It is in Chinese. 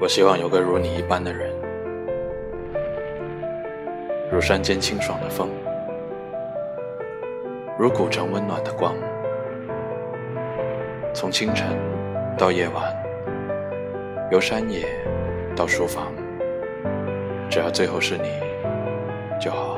我希望有个如你一般的人如山间清爽的风如古城温暖的光。从清晨到夜晚由山野到书房只要最后是你就好。